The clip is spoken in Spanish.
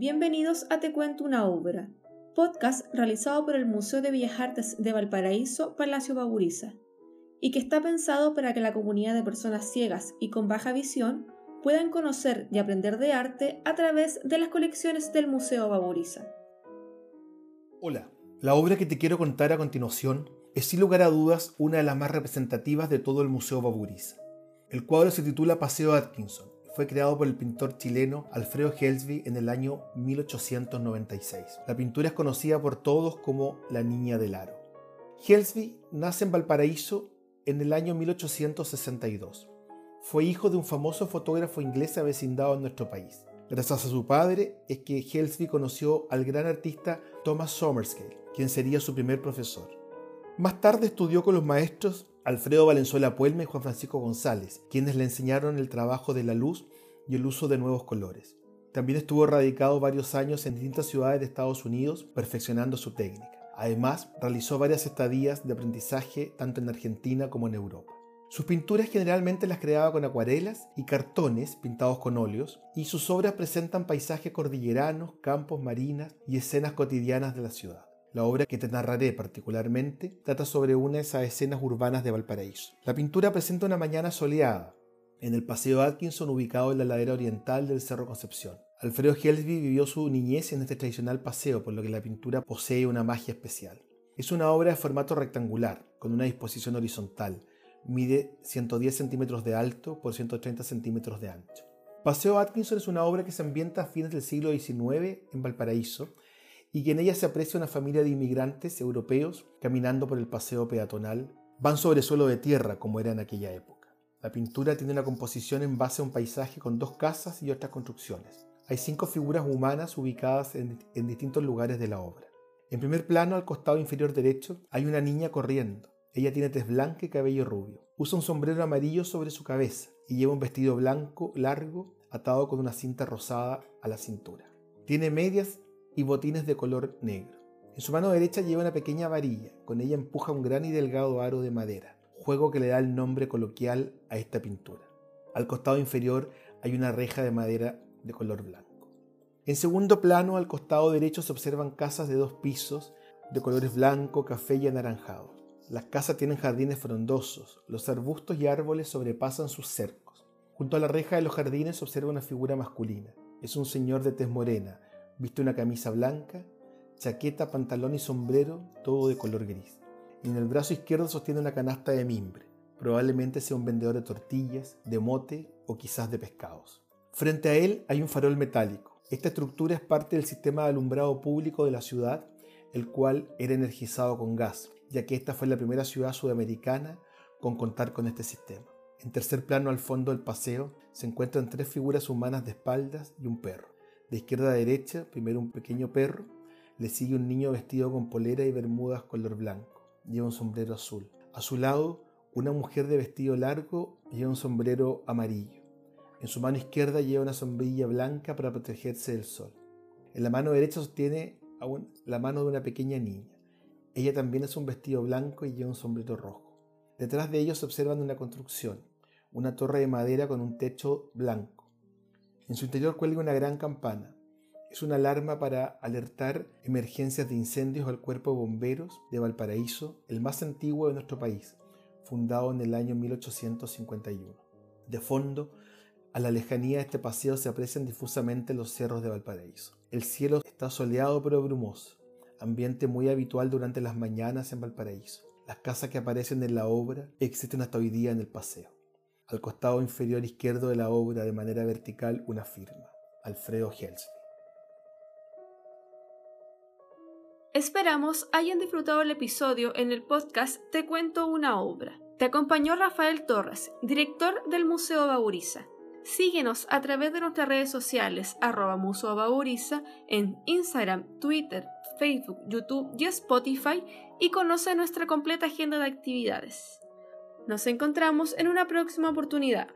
Bienvenidos a Te Cuento una Obra, podcast realizado por el Museo de Bellas Artes de Valparaíso, Palacio Baburiza, y que está pensado para que la comunidad de personas ciegas y con baja visión puedan conocer y aprender de arte a través de las colecciones del Museo Baburiza. Hola, la obra que te quiero contar a continuación es sin lugar a dudas una de las más representativas de todo el Museo Baburiza. El cuadro se titula Paseo Atkinson fue creado por el pintor chileno Alfredo Helsby en el año 1896. La pintura es conocida por todos como La Niña del Aro. Helsby nace en Valparaíso en el año 1862. Fue hijo de un famoso fotógrafo inglés avecindado en nuestro país. Gracias a su padre es que Helsby conoció al gran artista Thomas Somerscale, quien sería su primer profesor. Más tarde estudió con los maestros Alfredo Valenzuela Puelme y Juan Francisco González, quienes le enseñaron el trabajo de la luz y el uso de nuevos colores. También estuvo radicado varios años en distintas ciudades de Estados Unidos perfeccionando su técnica. Además, realizó varias estadías de aprendizaje tanto en Argentina como en Europa. Sus pinturas generalmente las creaba con acuarelas y cartones pintados con óleos, y sus obras presentan paisajes cordilleranos, campos, marinas y escenas cotidianas de la ciudad. La obra que te narraré particularmente trata sobre una de esas escenas urbanas de Valparaíso. La pintura presenta una mañana soleada en el Paseo Atkinson ubicado en la ladera oriental del Cerro Concepción. Alfredo Helsby vivió su niñez en este tradicional paseo, por lo que la pintura posee una magia especial. Es una obra de formato rectangular, con una disposición horizontal. Mide 110 centímetros de alto por 130 centímetros de ancho. Paseo Atkinson es una obra que se ambienta a fines del siglo XIX en Valparaíso y en ella se aprecia una familia de inmigrantes europeos caminando por el paseo peatonal. Van sobre suelo de tierra como era en aquella época. La pintura tiene una composición en base a un paisaje con dos casas y otras construcciones. Hay cinco figuras humanas ubicadas en, en distintos lugares de la obra. En primer plano, al costado inferior derecho, hay una niña corriendo. Ella tiene tez blanca y cabello rubio. Usa un sombrero amarillo sobre su cabeza y lleva un vestido blanco largo atado con una cinta rosada a la cintura. Tiene medias y botines de color negro. En su mano derecha lleva una pequeña varilla, con ella empuja un gran y delgado aro de madera, juego que le da el nombre coloquial a esta pintura. Al costado inferior hay una reja de madera de color blanco. En segundo plano, al costado derecho se observan casas de dos pisos de colores blanco, café y anaranjado. Las casas tienen jardines frondosos, los arbustos y árboles sobrepasan sus cercos. Junto a la reja de los jardines se observa una figura masculina. Es un señor de tez morena, Viste una camisa blanca, chaqueta, pantalón y sombrero, todo de color gris. En el brazo izquierdo sostiene una canasta de mimbre. Probablemente sea un vendedor de tortillas, de mote o quizás de pescados. Frente a él hay un farol metálico. Esta estructura es parte del sistema de alumbrado público de la ciudad, el cual era energizado con gas, ya que esta fue la primera ciudad sudamericana con contar con este sistema. En tercer plano al fondo del paseo se encuentran tres figuras humanas de espaldas y un perro. De izquierda a derecha, primero un pequeño perro, le sigue un niño vestido con polera y bermudas color blanco. Lleva un sombrero azul. A su lado, una mujer de vestido largo lleva un sombrero amarillo. En su mano izquierda lleva una sombrilla blanca para protegerse del sol. En la mano derecha sostiene aún la mano de una pequeña niña. Ella también es un vestido blanco y lleva un sombrero rojo. Detrás de ellos se observan una construcción, una torre de madera con un techo blanco. En su interior cuelga una gran campana. Es una alarma para alertar emergencias de incendios al Cuerpo de Bomberos de Valparaíso, el más antiguo de nuestro país, fundado en el año 1851. De fondo, a la lejanía de este paseo se aprecian difusamente los cerros de Valparaíso. El cielo está soleado pero brumoso, ambiente muy habitual durante las mañanas en Valparaíso. Las casas que aparecen en la obra existen hasta hoy día en el paseo. Al costado inferior izquierdo de la obra, de manera vertical, una firma. Alfredo Helsby. Esperamos hayan disfrutado el episodio en el podcast Te cuento una obra. Te acompañó Rafael Torres, director del Museo Bauriza. Síguenos a través de nuestras redes sociales arroba Museo Bauriza en Instagram, Twitter, Facebook, YouTube y Spotify y conoce nuestra completa agenda de actividades. Nos encontramos en una próxima oportunidad.